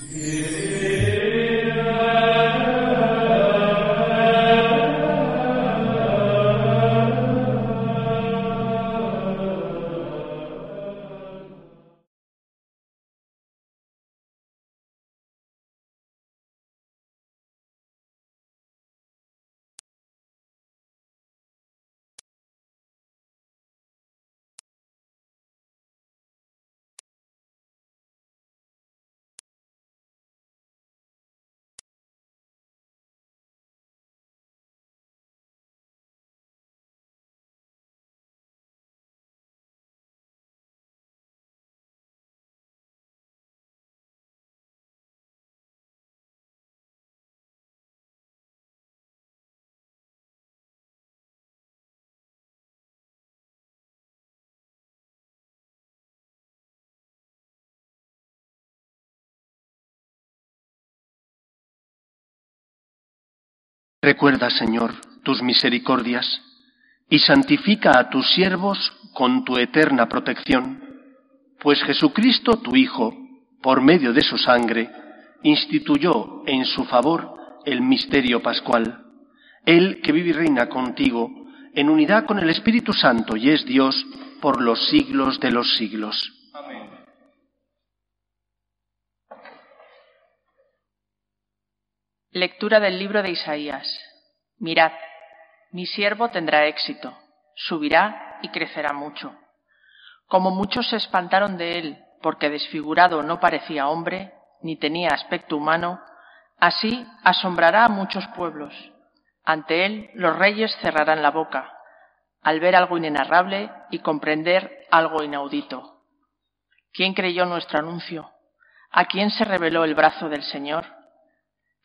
Yeah. Recuerda, Señor, tus misericordias y santifica a tus siervos con tu eterna protección, pues Jesucristo, tu Hijo, por medio de su sangre, instituyó en su favor el misterio pascual. Él que vive y reina contigo en unidad con el Espíritu Santo y es Dios por los siglos de los siglos. Amén. Lectura del libro de Isaías. Mirad, mi siervo tendrá éxito, subirá y crecerá mucho. Como muchos se espantaron de él, porque desfigurado no parecía hombre, ni tenía aspecto humano, así asombrará a muchos pueblos. Ante él los reyes cerrarán la boca, al ver algo inenarrable y comprender algo inaudito. ¿Quién creyó nuestro anuncio? ¿A quién se reveló el brazo del Señor?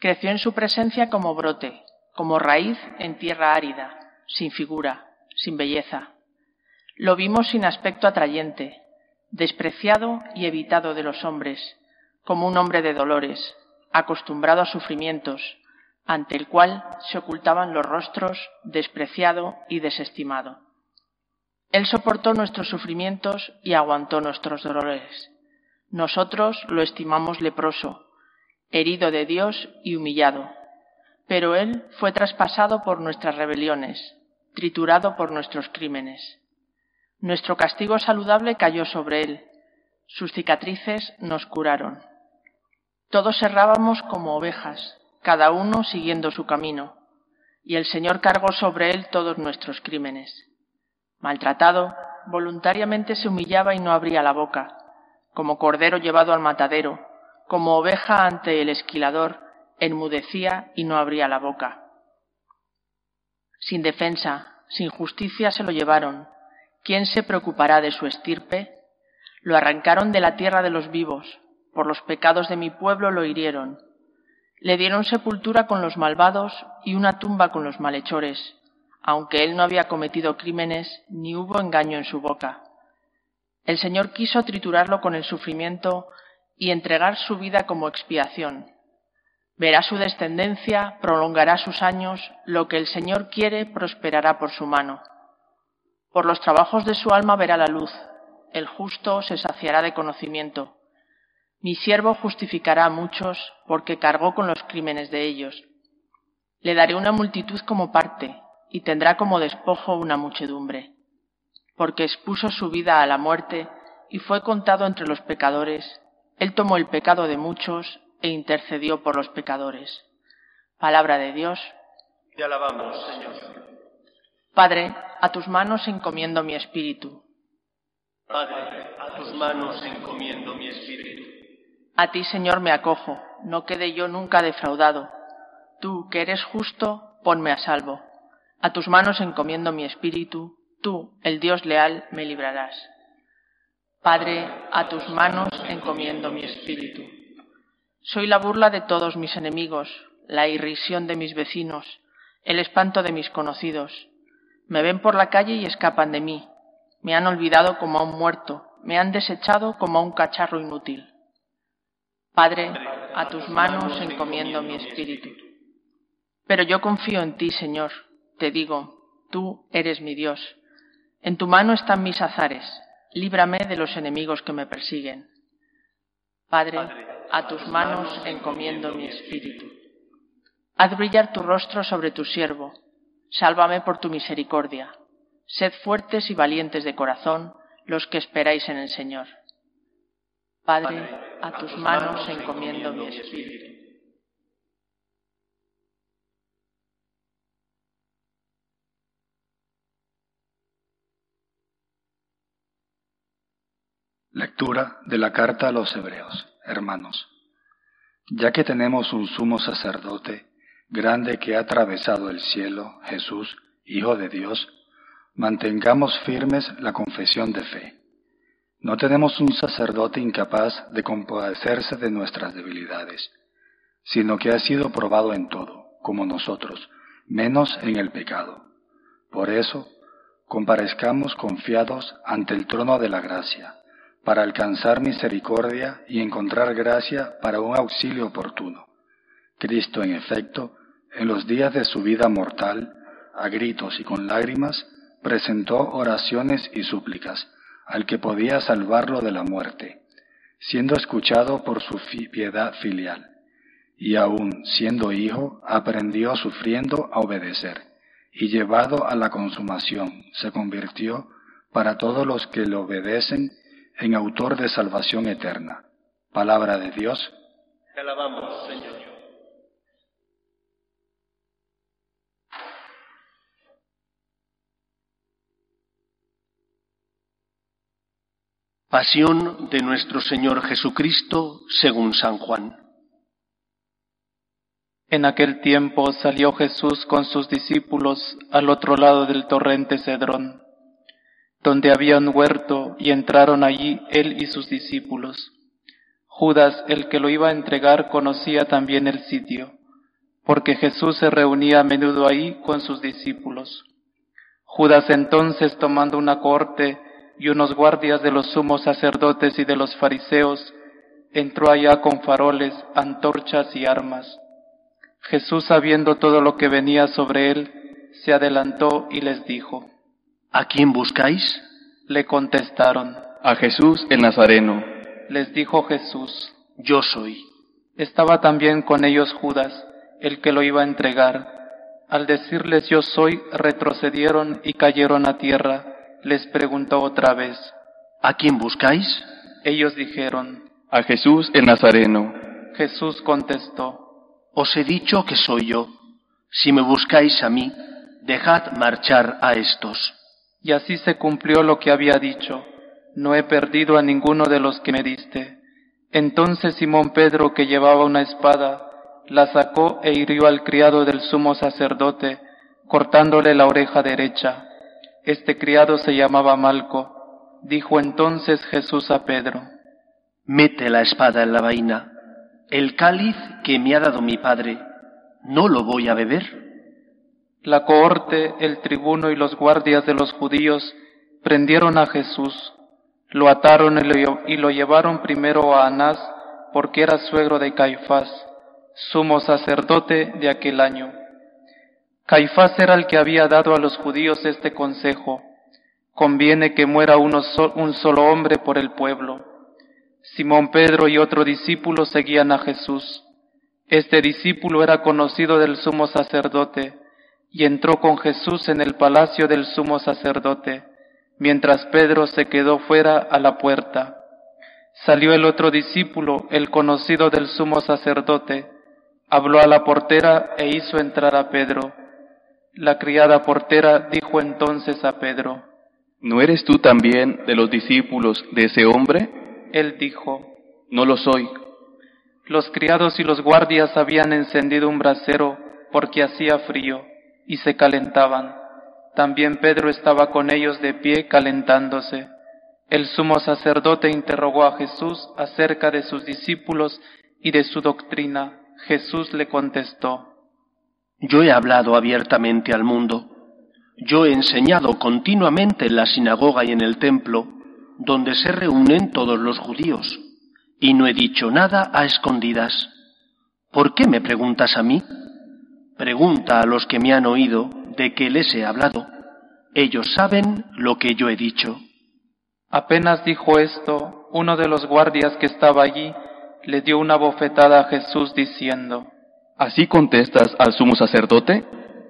Creció en su presencia como brote, como raíz en tierra árida, sin figura, sin belleza. Lo vimos sin aspecto atrayente, despreciado y evitado de los hombres, como un hombre de dolores, acostumbrado a sufrimientos, ante el cual se ocultaban los rostros, despreciado y desestimado. Él soportó nuestros sufrimientos y aguantó nuestros dolores. Nosotros lo estimamos leproso, herido de Dios y humillado. Pero Él fue traspasado por nuestras rebeliones, triturado por nuestros crímenes. Nuestro castigo saludable cayó sobre Él, sus cicatrices nos curaron. Todos errábamos como ovejas, cada uno siguiendo su camino, y el Señor cargó sobre Él todos nuestros crímenes. Maltratado, voluntariamente se humillaba y no abría la boca, como cordero llevado al matadero, como oveja ante el esquilador, enmudecía y no abría la boca. Sin defensa, sin justicia se lo llevaron. ¿Quién se preocupará de su estirpe? Lo arrancaron de la tierra de los vivos, por los pecados de mi pueblo lo hirieron. Le dieron sepultura con los malvados y una tumba con los malhechores, aunque él no había cometido crímenes ni hubo engaño en su boca. El Señor quiso triturarlo con el sufrimiento y entregar su vida como expiación. Verá su descendencia, prolongará sus años, lo que el Señor quiere prosperará por su mano. Por los trabajos de su alma verá la luz, el justo se saciará de conocimiento. Mi siervo justificará a muchos, porque cargó con los crímenes de ellos. Le daré una multitud como parte, y tendrá como despojo una muchedumbre, porque expuso su vida a la muerte y fue contado entre los pecadores, él tomó el pecado de muchos e intercedió por los pecadores. Palabra de Dios. Te alabamos, Señor. Padre, a tus manos encomiendo mi espíritu. Padre, a tus manos encomiendo mi espíritu. A ti, Señor, me acojo, no quede yo nunca defraudado. Tú, que eres justo, ponme a salvo. A tus manos encomiendo mi espíritu, tú, el Dios leal, me librarás. Padre, a tus manos encomiendo mi espíritu. Soy la burla de todos mis enemigos, la irrisión de mis vecinos, el espanto de mis conocidos. Me ven por la calle y escapan de mí. Me han olvidado como a un muerto, me han desechado como a un cacharro inútil. Padre, a tus manos encomiendo mi espíritu. Pero yo confío en ti, Señor. Te digo, tú eres mi Dios. En tu mano están mis azares líbrame de los enemigos que me persiguen. Padre, a tus manos encomiendo mi espíritu. Haz brillar tu rostro sobre tu siervo, sálvame por tu misericordia. Sed fuertes y valientes de corazón los que esperáis en el Señor. Padre, a tus manos encomiendo mi espíritu. Lectura de la carta a los Hebreos. Hermanos, ya que tenemos un sumo sacerdote grande que ha atravesado el cielo, Jesús, Hijo de Dios, mantengamos firmes la confesión de fe. No tenemos un sacerdote incapaz de compadecerse de nuestras debilidades, sino que ha sido probado en todo, como nosotros, menos en el pecado. Por eso, comparezcamos confiados ante el trono de la gracia para alcanzar misericordia y encontrar gracia para un auxilio oportuno. Cristo, en efecto, en los días de su vida mortal, a gritos y con lágrimas, presentó oraciones y súplicas al que podía salvarlo de la muerte, siendo escuchado por su piedad filial, y aun siendo hijo, aprendió sufriendo a obedecer, y llevado a la consumación, se convirtió para todos los que le obedecen en autor de salvación eterna. Palabra de Dios. Te alabamos, Señor. Pasión de nuestro Señor Jesucristo según San Juan. En aquel tiempo salió Jesús con sus discípulos al otro lado del torrente Cedrón donde había un huerto, y entraron allí él y sus discípulos. Judas, el que lo iba a entregar, conocía también el sitio, porque Jesús se reunía a menudo ahí con sus discípulos. Judas entonces, tomando una corte y unos guardias de los sumos sacerdotes y de los fariseos, entró allá con faroles, antorchas y armas. Jesús, sabiendo todo lo que venía sobre él, se adelantó y les dijo, ¿A quién buscáis? Le contestaron. A Jesús el Nazareno. Les dijo Jesús. Yo soy. Estaba también con ellos Judas, el que lo iba a entregar. Al decirles yo soy, retrocedieron y cayeron a tierra. Les preguntó otra vez. ¿A quién buscáis? Ellos dijeron. A Jesús el Nazareno. Jesús contestó. Os he dicho que soy yo. Si me buscáis a mí, dejad marchar a estos. Y así se cumplió lo que había dicho, no he perdido a ninguno de los que me diste. Entonces Simón Pedro, que llevaba una espada, la sacó e hirió al criado del sumo sacerdote, cortándole la oreja derecha. Este criado se llamaba Malco. Dijo entonces Jesús a Pedro, Mete la espada en la vaina. El cáliz que me ha dado mi padre, ¿no lo voy a beber? La cohorte, el tribuno y los guardias de los judíos prendieron a Jesús, lo ataron y lo llevaron primero a Anás, porque era suegro de Caifás, sumo sacerdote de aquel año. Caifás era el que había dado a los judíos este consejo, conviene que muera uno un solo hombre por el pueblo. Simón Pedro y otro discípulo seguían a Jesús. Este discípulo era conocido del sumo sacerdote, y entró con Jesús en el palacio del sumo sacerdote, mientras Pedro se quedó fuera a la puerta. Salió el otro discípulo, el conocido del sumo sacerdote, habló a la portera e hizo entrar a Pedro. La criada portera dijo entonces a Pedro, ¿No eres tú también de los discípulos de ese hombre? Él dijo, No lo soy. Los criados y los guardias habían encendido un brasero porque hacía frío y se calentaban. También Pedro estaba con ellos de pie calentándose. El sumo sacerdote interrogó a Jesús acerca de sus discípulos y de su doctrina. Jesús le contestó, Yo he hablado abiertamente al mundo. Yo he enseñado continuamente en la sinagoga y en el templo, donde se reúnen todos los judíos, y no he dicho nada a escondidas. ¿Por qué me preguntas a mí? Pregunta a los que me han oído de qué les he hablado. Ellos saben lo que yo he dicho. Apenas dijo esto, uno de los guardias que estaba allí le dio una bofetada a Jesús diciendo, ¿Así contestas al sumo sacerdote?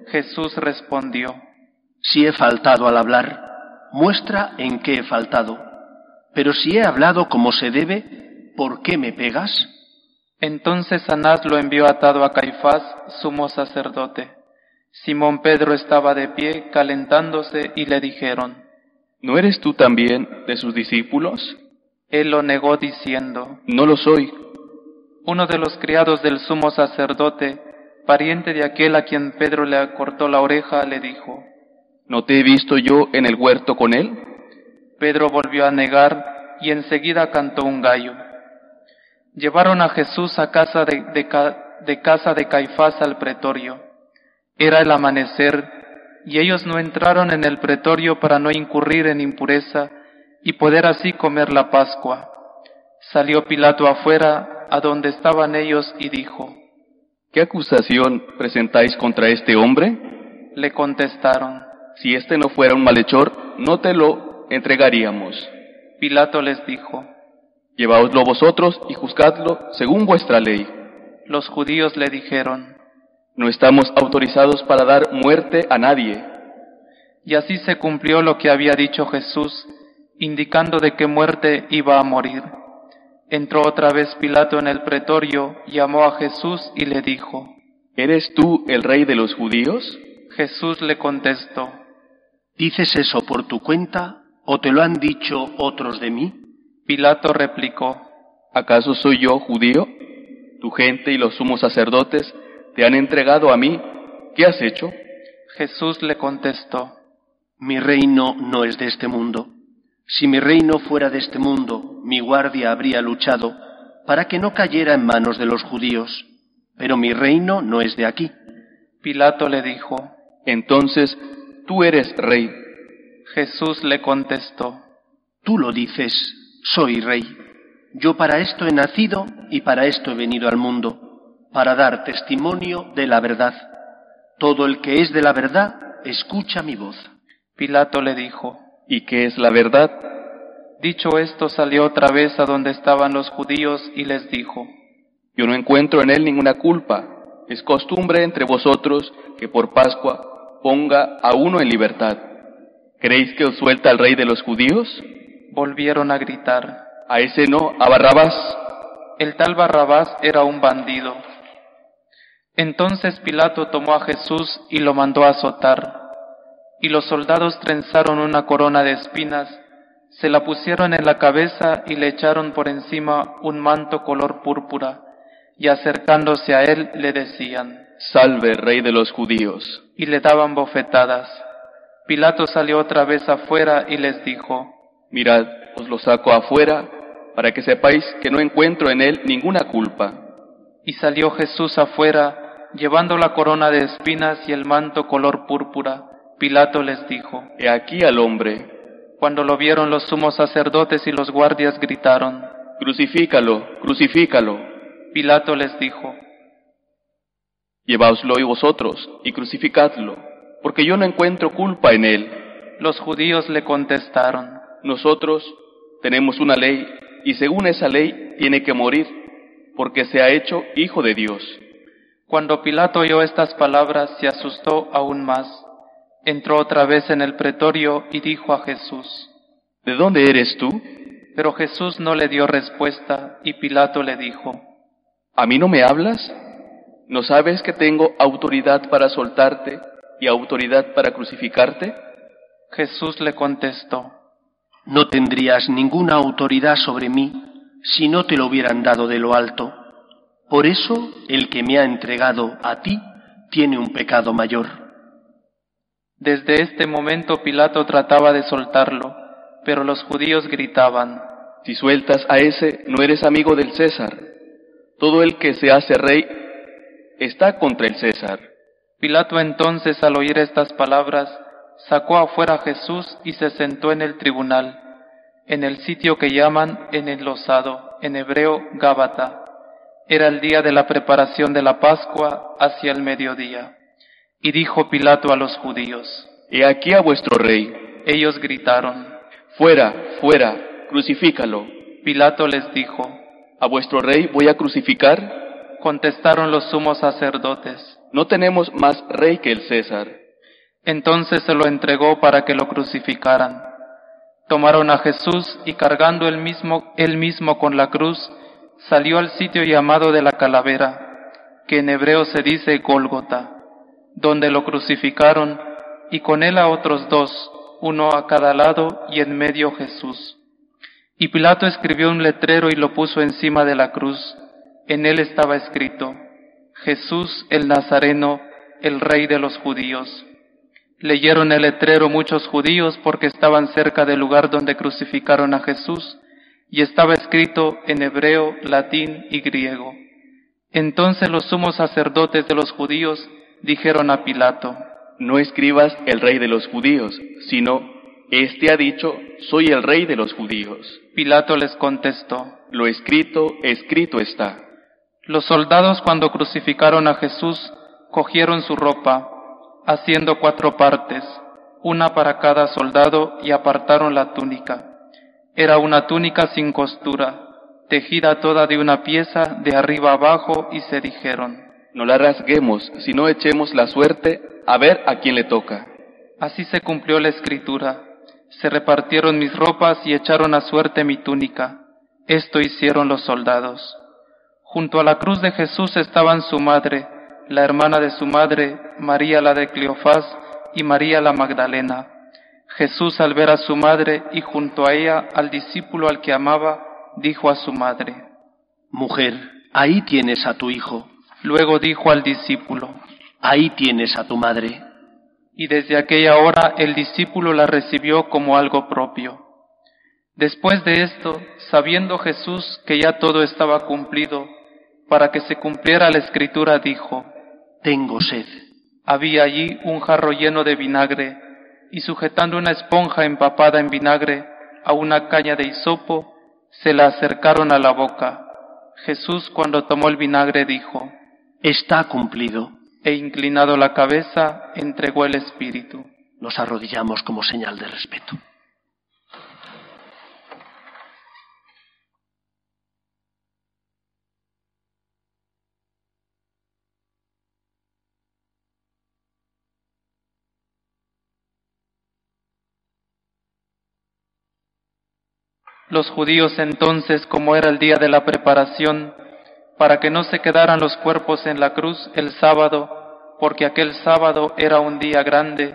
Jesús respondió, Si he faltado al hablar, muestra en qué he faltado. Pero si he hablado como se debe, ¿por qué me pegas? Entonces Anás lo envió atado a Caifás, sumo sacerdote. Simón Pedro estaba de pie, calentándose, y le dijeron, ¿No eres tú también de sus discípulos? Él lo negó diciendo, No lo soy. Uno de los criados del sumo sacerdote, pariente de aquel a quien Pedro le cortó la oreja, le dijo, ¿No te he visto yo en el huerto con él? Pedro volvió a negar y enseguida cantó un gallo. Llevaron a Jesús a casa de, de, de casa de Caifás al pretorio. Era el amanecer y ellos no entraron en el pretorio para no incurrir en impureza y poder así comer la Pascua. Salió Pilato afuera, a donde estaban ellos, y dijo, ¿Qué acusación presentáis contra este hombre? Le contestaron, Si este no fuera un malhechor, no te lo entregaríamos. Pilato les dijo, Llevaoslo vosotros y juzgadlo según vuestra ley. Los judíos le dijeron, No estamos autorizados para dar muerte a nadie. Y así se cumplió lo que había dicho Jesús, indicando de qué muerte iba a morir. Entró otra vez Pilato en el pretorio, llamó a Jesús y le dijo, ¿Eres tú el rey de los judíos? Jesús le contestó, ¿Dices eso por tu cuenta o te lo han dicho otros de mí? Pilato replicó, ¿Acaso soy yo judío? Tu gente y los sumos sacerdotes te han entregado a mí. ¿Qué has hecho? Jesús le contestó, Mi reino no es de este mundo. Si mi reino fuera de este mundo, mi guardia habría luchado para que no cayera en manos de los judíos. Pero mi reino no es de aquí. Pilato le dijo, Entonces, tú eres rey. Jesús le contestó, Tú lo dices, soy rey. Yo para esto he nacido y para esto he venido al mundo, para dar testimonio de la verdad. Todo el que es de la verdad, escucha mi voz. Pilato le dijo, ¿Y qué es la verdad? Dicho esto, salió otra vez a donde estaban los judíos y les dijo, Yo no encuentro en él ninguna culpa. Es costumbre entre vosotros que por Pascua ponga a uno en libertad. ¿Creéis que os suelta el rey de los judíos? Volvieron a gritar, A ese no, a Barrabás. El tal Barrabás era un bandido. Entonces Pilato tomó a Jesús y lo mandó a azotar. Y los soldados trenzaron una corona de espinas, se la pusieron en la cabeza y le echaron por encima un manto color púrpura, y acercándose a él le decían, Salve, rey de los judíos. y le daban bofetadas. Pilato salió otra vez afuera y les dijo, Mirad, os lo saco afuera, para que sepáis que no encuentro en él ninguna culpa. Y salió Jesús afuera, llevando la corona de espinas y el manto color púrpura. Pilato les dijo, He aquí al hombre. Cuando lo vieron los sumos sacerdotes y los guardias gritaron, Crucifícalo, crucifícalo. Pilato les dijo, Llevaoslo y vosotros, y crucificadlo, porque yo no encuentro culpa en él. los judíos le contestaron, Nosotros tenemos una ley, y según esa ley tiene que morir, porque se ha hecho hijo de Dios. Cuando Pilato oyó estas palabras, se asustó aún más. Entró otra vez en el pretorio y dijo a Jesús, ¿De dónde eres tú? pero Jesús no le dio respuesta y Pilato le dijo, ¿A mí no me hablas? ¿No sabes que tengo autoridad para soltarte y autoridad para crucificarte? Jesús le contestó, No tendrías ninguna autoridad sobre mí si no te lo hubieran dado de lo alto. Por eso el que me ha entregado a ti tiene un pecado mayor. Desde este momento Pilato trataba de soltarlo, Pero los judíos gritaban, Si sueltas a ese, no eres amigo del César. Todo el que se hace rey está contra el César. Pilato entonces al oír estas palabras, sacó afuera a Jesús y se sentó en el tribunal, en el sitio que llaman en el losado, en hebreo Gábata. Era el día de la preparación de la Pascua hacia el mediodía. Y dijo Pilato a los judíos, He aquí a vuestro rey. Ellos gritaron, Fuera, fuera, crucifícalo. Pilato les dijo, ¿A vuestro rey voy a crucificar? Contestaron los sumos sacerdotes, No tenemos más rey que el César. Entonces se lo entregó para que lo crucificaran. Tomaron a Jesús y cargando él mismo, con la cruz, salió al sitio llamado de la calavera, que en hebreo se dice Gólgota, donde lo crucificaron y con él a otros dos, uno a cada lado y en medio Jesús. Y Pilato escribió un letrero y lo puso encima de la cruz. En él estaba escrito, Jesús el Nazareno, el rey de los judíos. Leyeron el letrero muchos judíos porque estaban cerca del lugar donde crucificaron a Jesús, y estaba escrito en hebreo, latín y griego. Entonces los sumos sacerdotes de los judíos dijeron a Pilato, No escribas el rey de los judíos, sino, Este ha dicho, soy el rey de los judíos. Pilato les contestó, Lo escrito, escrito está. Los soldados cuando crucificaron a Jesús cogieron su ropa, haciendo cuatro partes, una para cada soldado, y apartaron la túnica. Era una túnica sin costura, tejida toda de una pieza de arriba abajo, y se dijeron, No la rasguemos, sino echemos la suerte a ver a quién le toca. Así se cumplió la escritura. Se repartieron mis ropas y echaron a suerte mi túnica. Esto hicieron los soldados. Junto a la cruz de Jesús estaban su madre, la hermana de su madre, María la de Cleofás y María la Magdalena. Jesús al ver a su madre y junto a ella al discípulo al que amaba, dijo a su madre, Mujer, ahí tienes a tu hijo, Luego dijo al discípulo, ahí tienes a tu madre. y desde aquella hora el discípulo la recibió como algo propio. Después de esto, sabiendo Jesús que ya todo estaba cumplido, para que se cumpliera la escritura, dijo, Tengo sed. había allí un jarro lleno de vinagre, y sujetando una esponja empapada en vinagre a una caña de hisopo, se la acercaron a la boca. Jesús cuando tomó el vinagre dijo, Está cumplido. e inclinado la cabeza, entregó el espíritu. Nos arrodillamos como señal de respeto. Los judíos entonces, como era el día de la preparación, para que no se quedaran los cuerpos en la cruz el sábado, porque aquel sábado era un día grande,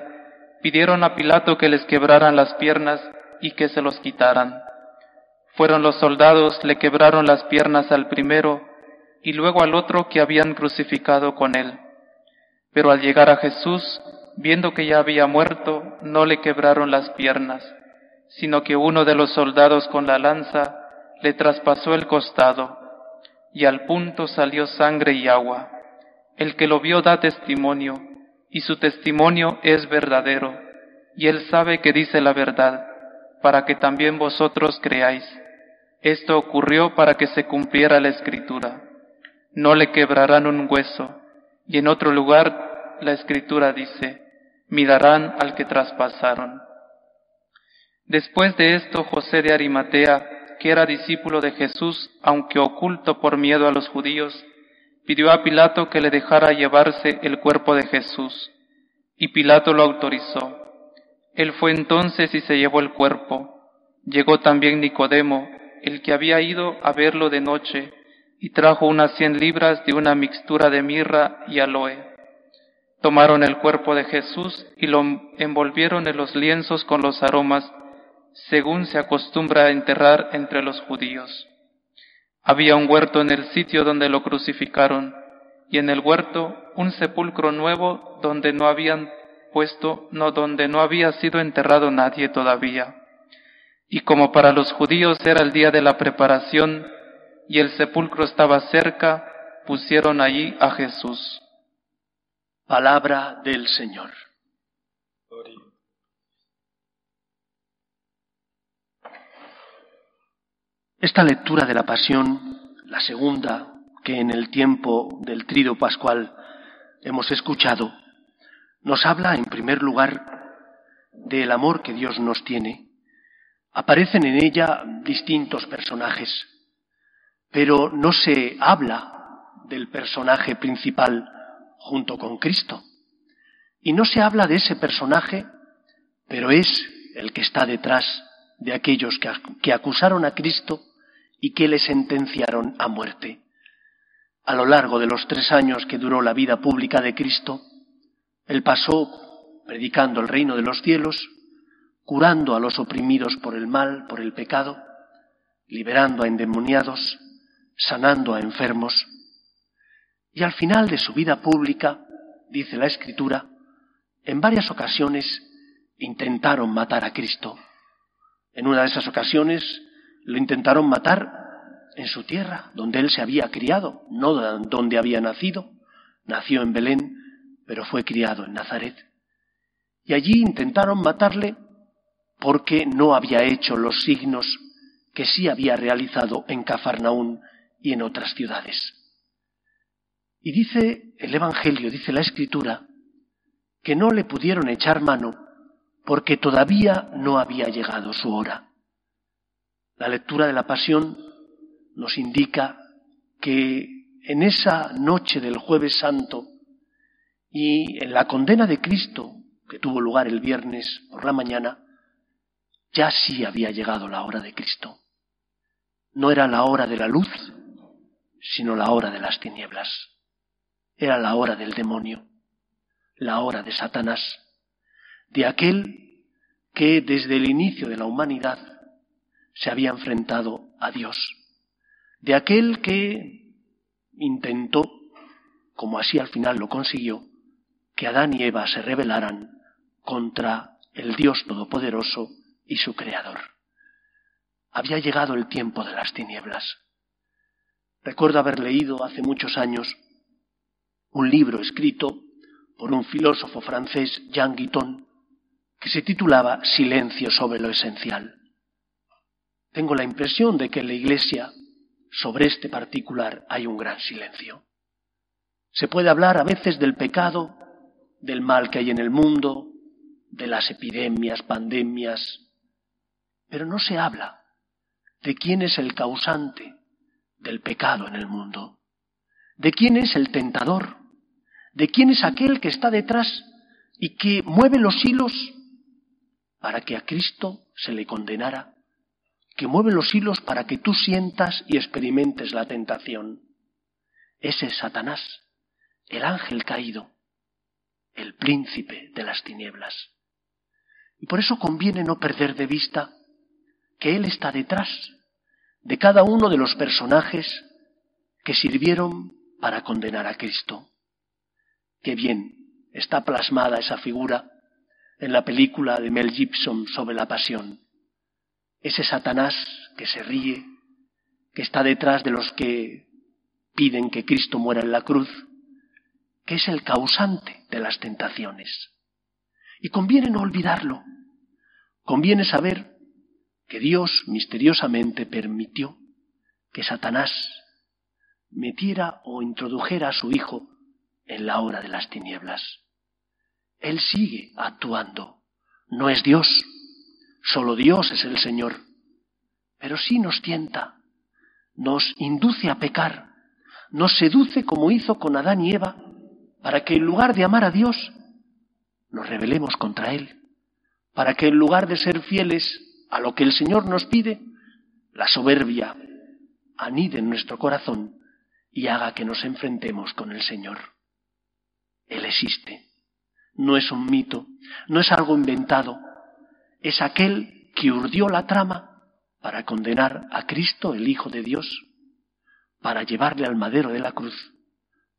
pidieron a Pilato que les quebraran las piernas y que se los quitaran. Fueron los soldados, le quebraron las piernas al primero y luego al otro que habían crucificado con él. Pero al llegar a Jesús, viendo que ya había muerto, no le quebraron las piernas, sino que uno de los soldados con la lanza le traspasó el costado, y al punto salió sangre y agua. El que lo vio da testimonio, y su testimonio es verdadero, y él sabe que dice la verdad, para que también vosotros creáis. Esto ocurrió para que se cumpliera la escritura. No le quebrarán un hueso, y en otro lugar la escritura dice, mirarán al que traspasaron. Después de esto, José de Arimatea, que era discípulo de Jesús, aunque oculto por miedo a los judíos, pidió a Pilato que le dejara llevarse el cuerpo de Jesús, y Pilato lo autorizó. Él fue entonces y se llevó el cuerpo. Llegó también Nicodemo, el que había ido a verlo de noche, y trajo unas cien libras de una mixtura de mirra y aloe. Tomaron el cuerpo de Jesús y lo envolvieron en los lienzos con los aromas, según se acostumbra a enterrar entre los judíos. Había un huerto en el sitio donde lo crucificaron, y en el huerto un sepulcro nuevo donde no habían puesto, no donde no había sido enterrado nadie todavía. Y como para los judíos era el día de la preparación y el sepulcro estaba cerca, pusieron allí a Jesús. Palabra del Señor. Esta lectura de la Pasión, la segunda que en el tiempo del trido pascual hemos escuchado, nos habla en primer lugar del amor que Dios nos tiene. Aparecen en ella distintos personajes, pero no se habla del personaje principal junto con Cristo. Y no se habla de ese personaje, pero es el que está detrás de aquellos que, acusaron a Cristo y que le sentenciaron a muerte. A lo largo de los tres años que duró la vida pública de Cristo, él pasó predicando el reino de los cielos, curando a los oprimidos por el mal, por el pecado, liberando a endemoniados, sanando a enfermos. Y al final de su vida pública, dice la Escritura, en varias ocasiones intentaron matar a Cristo. En una de esas ocasiones lo intentaron matar en su tierra, donde él se había criado, no donde había nacido. Nació en Belén, pero fue criado en Nazaret. Y allí intentaron matarle porque no había hecho los signos que sí había realizado en Cafarnaún y en otras ciudades. Y dice el Evangelio, dice la Escritura, que no le pudieron echar mano porque todavía no había llegado su hora. La lectura de la Pasión nos indica que en esa noche del jueves santo y en la condena de Cristo, que tuvo lugar el viernes por la mañana, ya sí había llegado la hora de Cristo. No era la hora de la luz, sino la hora de las tinieblas. Era la hora del demonio, la hora de Satanás, de aquel que desde el inicio de la humanidad se había enfrentado a Dios, de aquel que intentó, como así al final lo consiguió, que Adán y Eva se rebelaran contra el Dios Todopoderoso y su Creador. Había llegado el tiempo de las tinieblas. Recuerdo haber leído hace muchos años un libro escrito por un filósofo francés, Jean Guiton, que se titulaba Silencio sobre lo esencial. Tengo la impresión de que en la Iglesia sobre este particular hay un gran silencio. Se puede hablar a veces del pecado, del mal que hay en el mundo, de las epidemias, pandemias, pero no se habla de quién es el causante del pecado en el mundo, de quién es el tentador, de quién es aquel que está detrás y que mueve los hilos para que a Cristo se le condenara, que mueve los hilos para que tú sientas y experimentes la tentación. Ese es Satanás, el ángel caído, el príncipe de las tinieblas. Y por eso conviene no perder de vista que Él está detrás de cada uno de los personajes que sirvieron para condenar a Cristo. Qué bien está plasmada esa figura en la película de Mel Gibson sobre la pasión. Ese Satanás que se ríe, que está detrás de los que piden que Cristo muera en la cruz, que es el causante de las tentaciones. Y conviene no olvidarlo. Conviene saber que Dios misteriosamente permitió que Satanás metiera o introdujera a su Hijo en la hora de las tinieblas. Él sigue actuando. No es Dios, solo Dios es el Señor. Pero sí nos tienta, nos induce a pecar, nos seduce como hizo con Adán y Eva, para que en lugar de amar a Dios, nos rebelemos contra Él, para que en lugar de ser fieles a lo que el Señor nos pide, la soberbia anide en nuestro corazón y haga que nos enfrentemos con el Señor. Él existe. No es un mito, no es algo inventado, es aquel que urdió la trama para condenar a Cristo, el Hijo de Dios, para llevarle al madero de la cruz,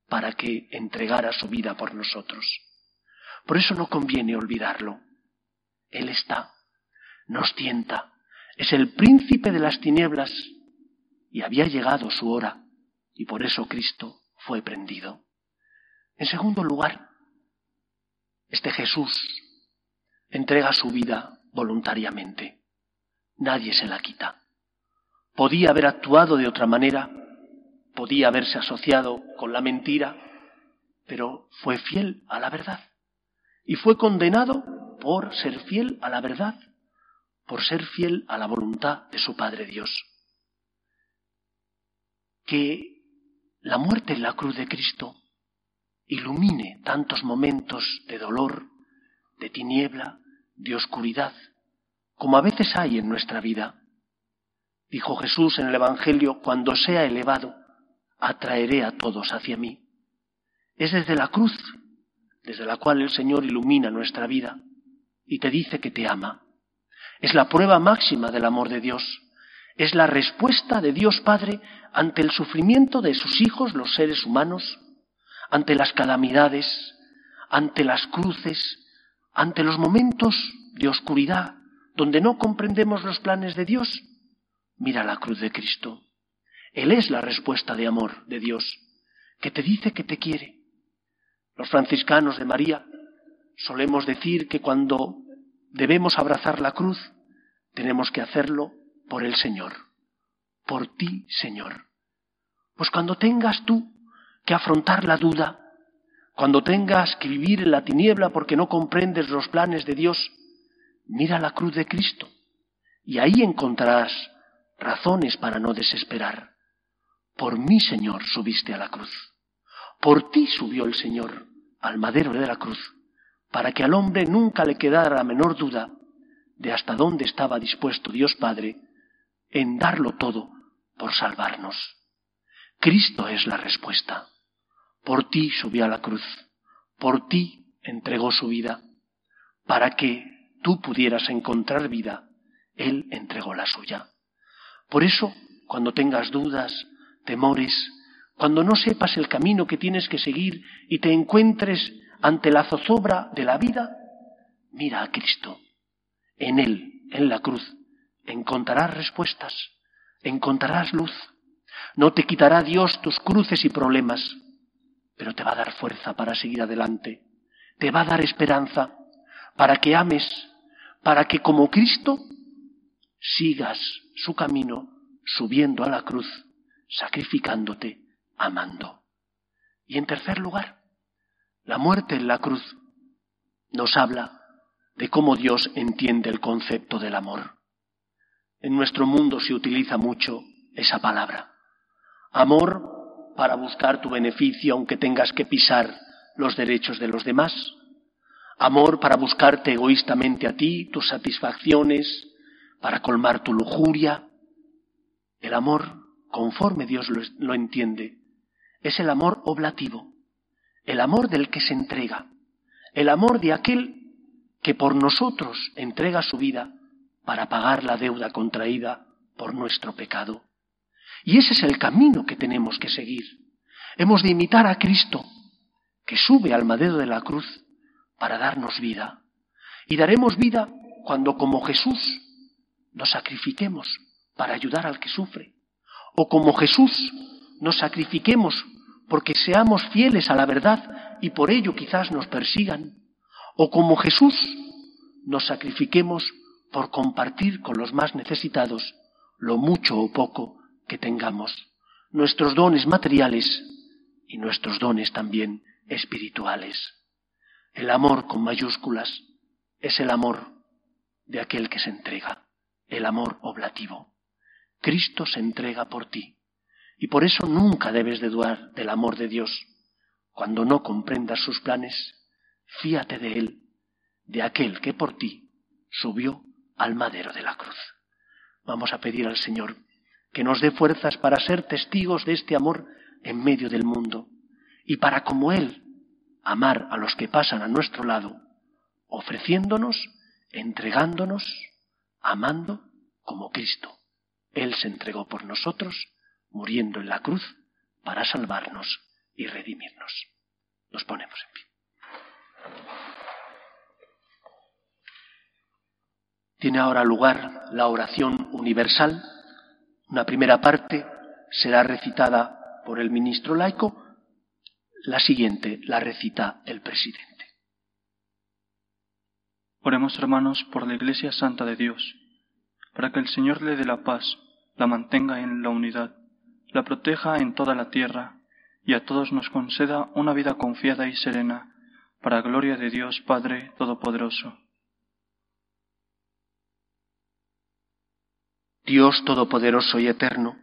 para que entregara su vida por nosotros. Por eso no conviene olvidarlo. Él está nos tienta, es el príncipe de las tinieblas y había llegado su hora y por eso Cristo fue prendido. En segundo lugar, este Jesús entrega su vida voluntariamente. Nadie se la quita. Podía haber actuado de otra manera, podía haberse asociado con la mentira, pero fue fiel a la verdad y fue condenado por ser fiel a la verdad, por ser fiel a la voluntad de su Padre Dios. Que la muerte en la cruz de Cristo ilumine tantos momentos de dolor, de tiniebla, de oscuridad, como a veces hay en nuestra vida. Dijo Jesús en el Evangelio, cuando sea elevado, atraeré a todos hacia mí. Es desde la cruz, desde la cual el Señor ilumina nuestra vida y te dice que te ama. Es la prueba máxima del amor de Dios. Es la respuesta de Dios Padre ante el sufrimiento de sus hijos, los seres humanos, ante las calamidades, ante las cruces, ante los momentos de oscuridad donde no comprendemos los planes de Dios. Mira la cruz de Cristo. Él es la respuesta de amor de Dios, que te dice que te quiere. Los franciscanos de María solemos decir que cuando debemos abrazar la cruz, tenemos que hacerlo por el Señor, por ti, Señor. Pues cuando tengas tú que afrontar la duda, cuando tengas que vivir en la tiniebla porque no comprendes los planes de Dios, mira la cruz de Cristo y ahí encontrarás razones para no desesperar. Por mí, Señor, subiste a la cruz. Por ti subió el Señor al madero de la cruz, para que al hombre nunca le quedara la menor duda de hasta dónde estaba dispuesto Dios Padre en darlo todo por salvarnos. Cristo es la respuesta. Por ti subió a la cruz, por ti entregó su vida, para que tú pudieras encontrar vida, Él entregó la suya. Por eso, cuando tengas dudas, temores, cuando no sepas el camino que tienes que seguir y te encuentres ante la zozobra de la vida, mira a Cristo. En Él, en la cruz, encontrarás respuestas, encontrarás luz. No te quitará Dios tus cruces y problemas, pero te va a dar fuerza para seguir adelante. Te va a dar esperanza para que ames, para que como Cristo sigas su camino subiendo a la cruz sacrificándote, amando. Y en tercer lugar, la muerte en la cruz nos habla de cómo Dios entiende el concepto del amor. En nuestro mundo se utiliza mucho esa palabra. Amor para buscar tu beneficio aunque tengas que pisar los derechos de los demás. Amor para buscarte egoístamente a ti, tus satisfacciones, para colmar tu lujuria. El amor conforme Dios lo, entiende, es el amor oblativo, el amor del que se entrega, el amor de aquel que por nosotros entrega su vida para pagar la deuda contraída por nuestro pecado. Y ese es el camino que tenemos que seguir. Hemos de imitar a Cristo, que sube al madero de la cruz para darnos vida. Y daremos vida cuando como Jesús nos sacrifiquemos para ayudar al que sufre, o como Jesús nos sacrifiquemos porque seamos fieles a la verdad y por ello quizás nos persigan, o como Jesús nos sacrifiquemos por compartir con los más necesitados lo mucho o poco que tengamos, nuestros dones materiales y nuestros dones también espirituales. El amor con mayúsculas es el amor de aquel que se entrega, el amor oblativo. Cristo se entrega por ti. Y por eso nunca debes de dudar del amor de Dios. Cuando no comprendas sus planes, fíate de Él, de aquel que por ti subió al madero de la cruz. Vamos a pedir al Señor que nos dé fuerzas para ser testigos de este amor en medio del mundo y para, como Él, amar a los que pasan a nuestro lado, ofreciéndonos, entregándonos, amando como Cristo. Él se entregó por nosotros, muriendo en la cruz, para salvarnos y redimirnos. Nos ponemos en pie. Tiene ahora lugar la oración universal. Una primera parte será recitada por el ministro laico, la siguiente la recita el presidente. Oremos hermanos por la Iglesia Santa de Dios, para que el Señor le dé la paz, la mantenga en la unidad, la proteja en toda la tierra, y a todos nos conceda una vida confiada y serena, para gloria de Dios Padre Todopoderoso. Dios Todopoderoso y Eterno,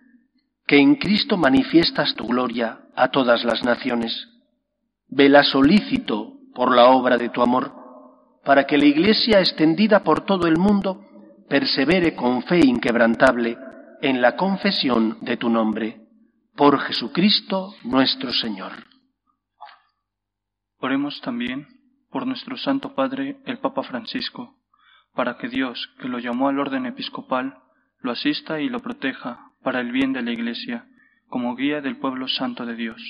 que en Cristo manifiestas tu gloria a todas las naciones, vela solícito por la obra de tu amor, para que la Iglesia extendida por todo el mundo persevere con fe inquebrantable en la confesión de tu nombre. Por Jesucristo nuestro Señor. Oremos también por nuestro Santo Padre, el Papa Francisco, para que Dios, que lo llamó al orden episcopal, lo asista y lo proteja para el bien de la Iglesia, como guía del pueblo santo de Dios.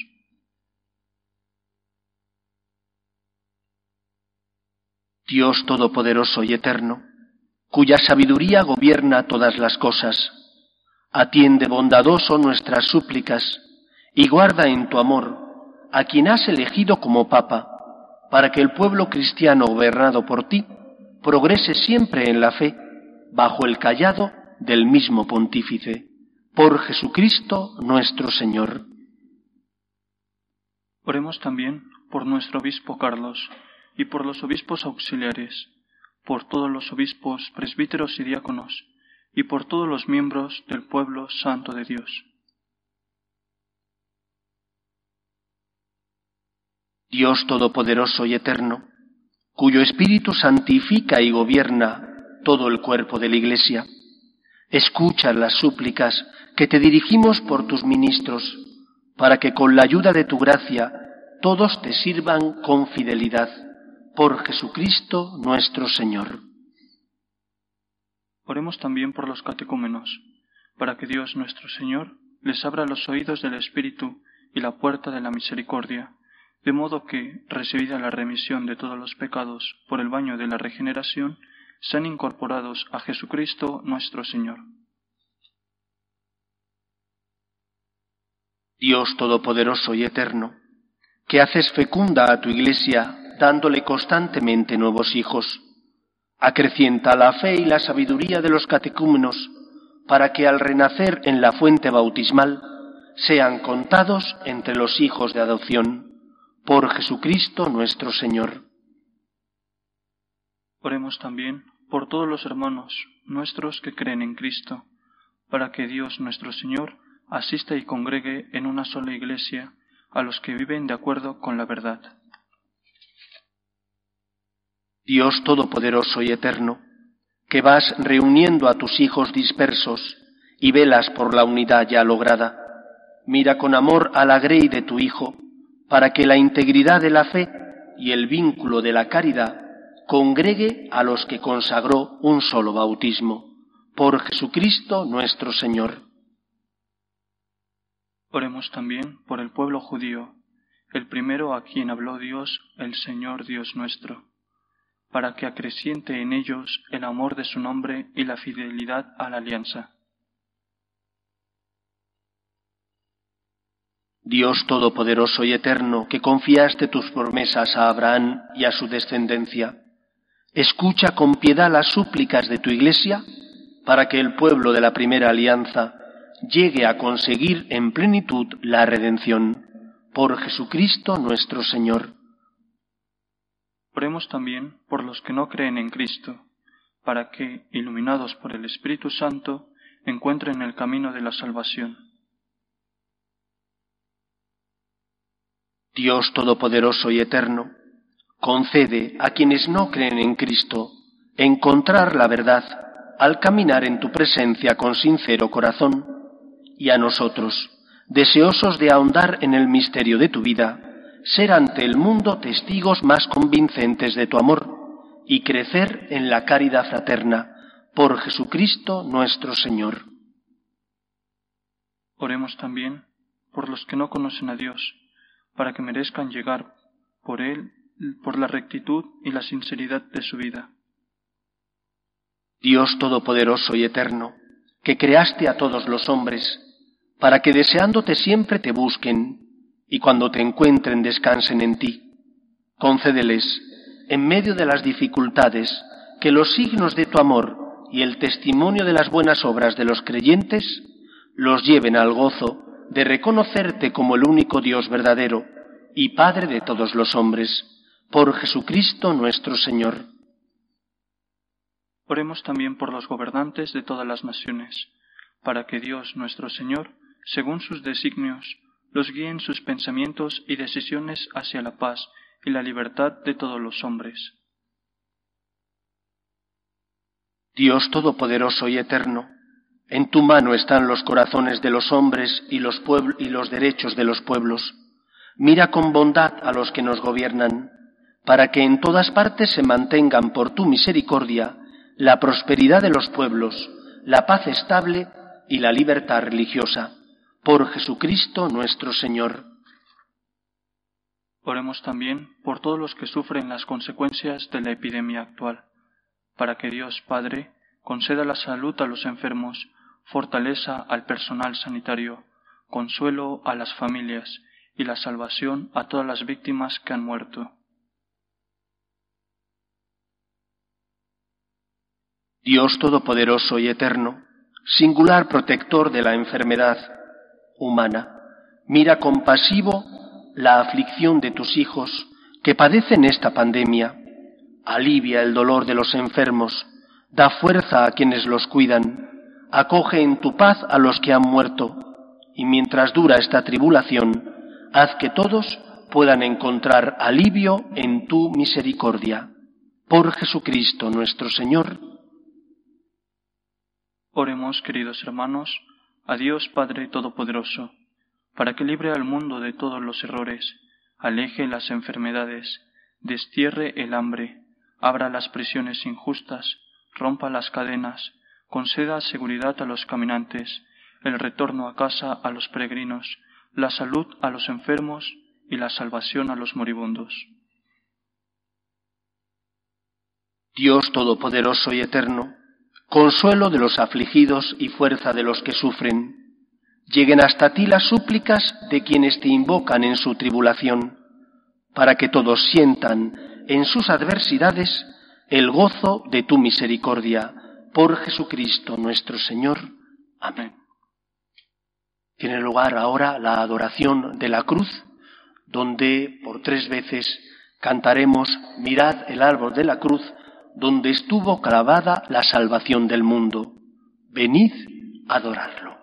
Dios Todopoderoso y Eterno, cuya sabiduría gobierna todas las cosas, atiende bondadoso nuestras súplicas y guarda en tu amor a quien has elegido como Papa, para que el pueblo cristiano gobernado por ti progrese siempre en la fe, bajo el callado del mismo pontífice, por Jesucristo nuestro Señor. Oremos también por nuestro obispo Carlos y por los obispos auxiliares, por todos los obispos, presbíteros y diáconos, y por todos los miembros del pueblo santo de Dios. Dios Todopoderoso y Eterno, cuyo Espíritu santifica y gobierna todo el cuerpo de la Iglesia, escucha las súplicas que te dirigimos por tus ministros, para que con la ayuda de tu gracia todos te sirvan con fidelidad por Jesucristo nuestro Señor. Oremos también por los catecúmenos, para que Dios nuestro Señor les abra los oídos del Espíritu y la puerta de la misericordia, de modo que, recibida la remisión de todos los pecados por el baño de la regeneración, sean incorporados a Jesucristo nuestro Señor. Dios Todopoderoso y Eterno, que haces fecunda a tu Iglesia dándole constantemente nuevos hijos. Acrecienta la fe y la sabiduría de los catecúmenos, para que al renacer en la fuente bautismal sean contados entre los hijos de adopción, por Jesucristo nuestro Señor. Oremos también por todos los hermanos nuestros que creen en Cristo, para que Dios nuestro Señor asista y congregue en una sola iglesia a los que viven de acuerdo con la verdad. Dios Todopoderoso y Eterno, que vas reuniendo a tus hijos dispersos y velas por la unidad ya lograda, mira con amor a la grey de tu Hijo, para que la integridad de la fe y el vínculo de la caridad congregue a los que consagró un solo bautismo, por Jesucristo nuestro Señor. Oremos también por el pueblo judío, el primero a quien habló Dios, el Señor Dios nuestro para que acreciente en ellos el amor de su nombre y la fidelidad a la alianza. Dios Todopoderoso y Eterno, que confiaste tus promesas a Abraham y a su descendencia, escucha con piedad las súplicas de tu Iglesia para que el pueblo de la primera alianza llegue a conseguir en plenitud la redención. Por Jesucristo nuestro Señor. Oremos también por los que no creen en Cristo, para que, iluminados por el Espíritu Santo, encuentren el camino de la salvación. Dios Todopoderoso y Eterno, concede a quienes no creen en Cristo encontrar la verdad al caminar en tu presencia con sincero corazón, y a nosotros, deseosos de ahondar en el misterio de tu vida, ser ante el mundo testigos más convincentes de tu amor y crecer en la caridad fraterna por Jesucristo nuestro Señor. Oremos también por los que no conocen a Dios, para que merezcan llegar por Él por la rectitud y la sinceridad de su vida. Dios Todopoderoso y Eterno, que creaste a todos los hombres, para que deseándote siempre te busquen, y cuando te encuentren descansen en ti. Concédeles, en medio de las dificultades, que los signos de tu amor y el testimonio de las buenas obras de los creyentes los lleven al gozo de reconocerte como el único Dios verdadero y Padre de todos los hombres, por Jesucristo nuestro Señor. Oremos también por los gobernantes de todas las naciones, para que Dios nuestro Señor, según sus designios, los guíe en sus pensamientos y decisiones hacia la paz y la libertad de todos los hombres. Dios Todopoderoso y Eterno, en tu mano están los corazones de los hombres y los, y los derechos de los pueblos. Mira con bondad a los que nos gobiernan, para que en todas partes se mantengan por tu misericordia la prosperidad de los pueblos, la paz estable y la libertad religiosa. Por Jesucristo nuestro Señor. Oremos también por todos los que sufren las consecuencias de la epidemia actual, para que Dios Padre conceda la salud a los enfermos, fortaleza al personal sanitario, consuelo a las familias y la salvación a todas las víctimas que han muerto. Dios Todopoderoso y Eterno, singular protector de la enfermedad humana, mira compasivo la aflicción de tus hijos que padecen esta pandemia, alivia el dolor de los enfermos, da fuerza a quienes los cuidan, acoge en tu paz a los que han muerto, y mientras dura esta tribulación, haz que todos puedan encontrar alivio en tu misericordia. Por Jesucristo nuestro Señor. Oremos, queridos hermanos, a Dios Padre Todopoderoso, para que libre al mundo de todos los errores, aleje las enfermedades, destierre el hambre, abra las prisiones injustas, rompa las cadenas, conceda seguridad a los caminantes, el retorno a casa a los peregrinos, la salud a los enfermos y la salvación a los moribundos. Dios Todopoderoso y Eterno, consuelo de los afligidos y fuerza de los que sufren. Lleguen hasta ti las súplicas de quienes te invocan en su tribulación, para que todos sientan en sus adversidades el gozo de tu misericordia, por Jesucristo nuestro Señor. Amén. Tiene lugar ahora la adoración de la cruz, donde por tres veces cantaremos Mirad el árbol de la cruz, donde estuvo clavada la salvación del mundo. Venid a adorarlo.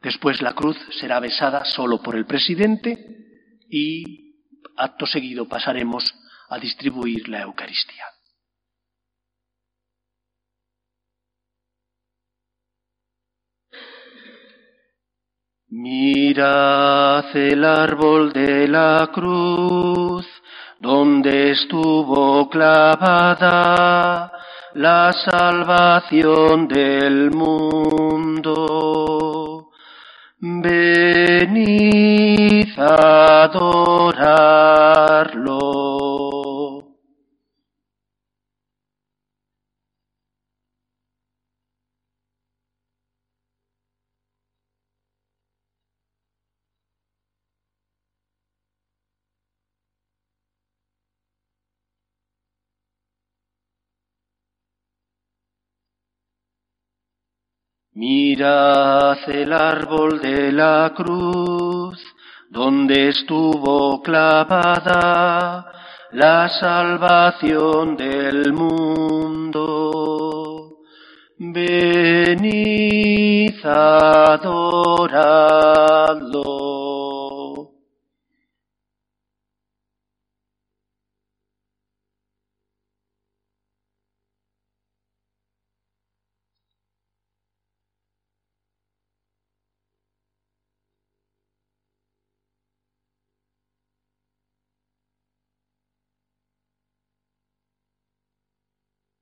Después la cruz será besada solo por el presidente y acto seguido pasaremos a distribuir la Eucaristía. Mirad el árbol de la cruz, donde estuvo clavada la salvación del mundo. Venid adorarlo. Mirad el árbol de la cruz, donde estuvo clavada la salvación del mundo. Venid.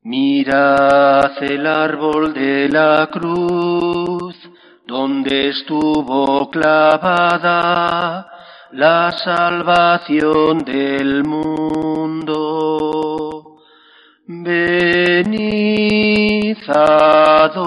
Mirad el árbol de la cruz, donde estuvo clavada la salvación del mundo. Venid, adoradlo.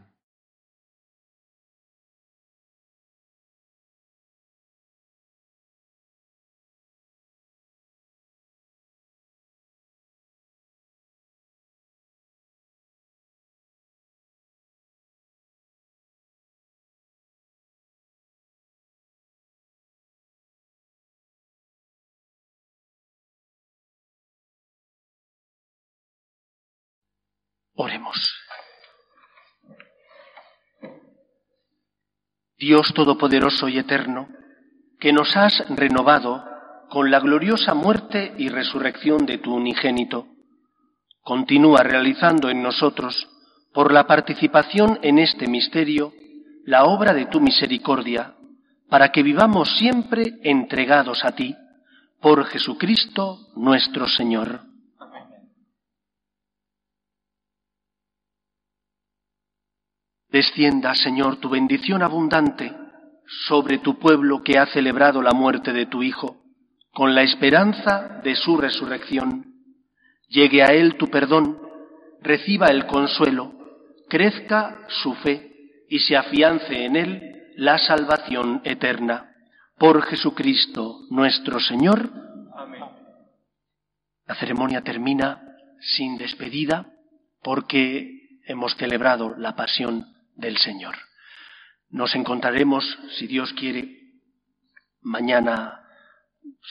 Oremos. Dios Todopoderoso y Eterno, que nos has renovado con la gloriosa muerte y resurrección de tu unigénito, continúa realizando en nosotros, por la participación en este misterio, la obra de tu misericordia, para que vivamos siempre entregados a ti, por Jesucristo nuestro Señor. Descienda, Señor, tu bendición abundante sobre tu pueblo que ha celebrado la muerte de tu Hijo, con la esperanza de su resurrección. Llegue a él tu perdón, reciba el consuelo, crezca su fe y se afiance en él la salvación eterna. Por Jesucristo nuestro Señor. Amén. La ceremonia termina sin despedida porque hemos celebrado la pasión del Señor. Nos encontraremos, si Dios quiere, mañana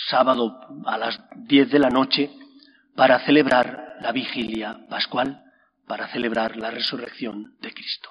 sábado a las diez de la noche para celebrar la vigilia pascual, para celebrar la resurrección de Cristo.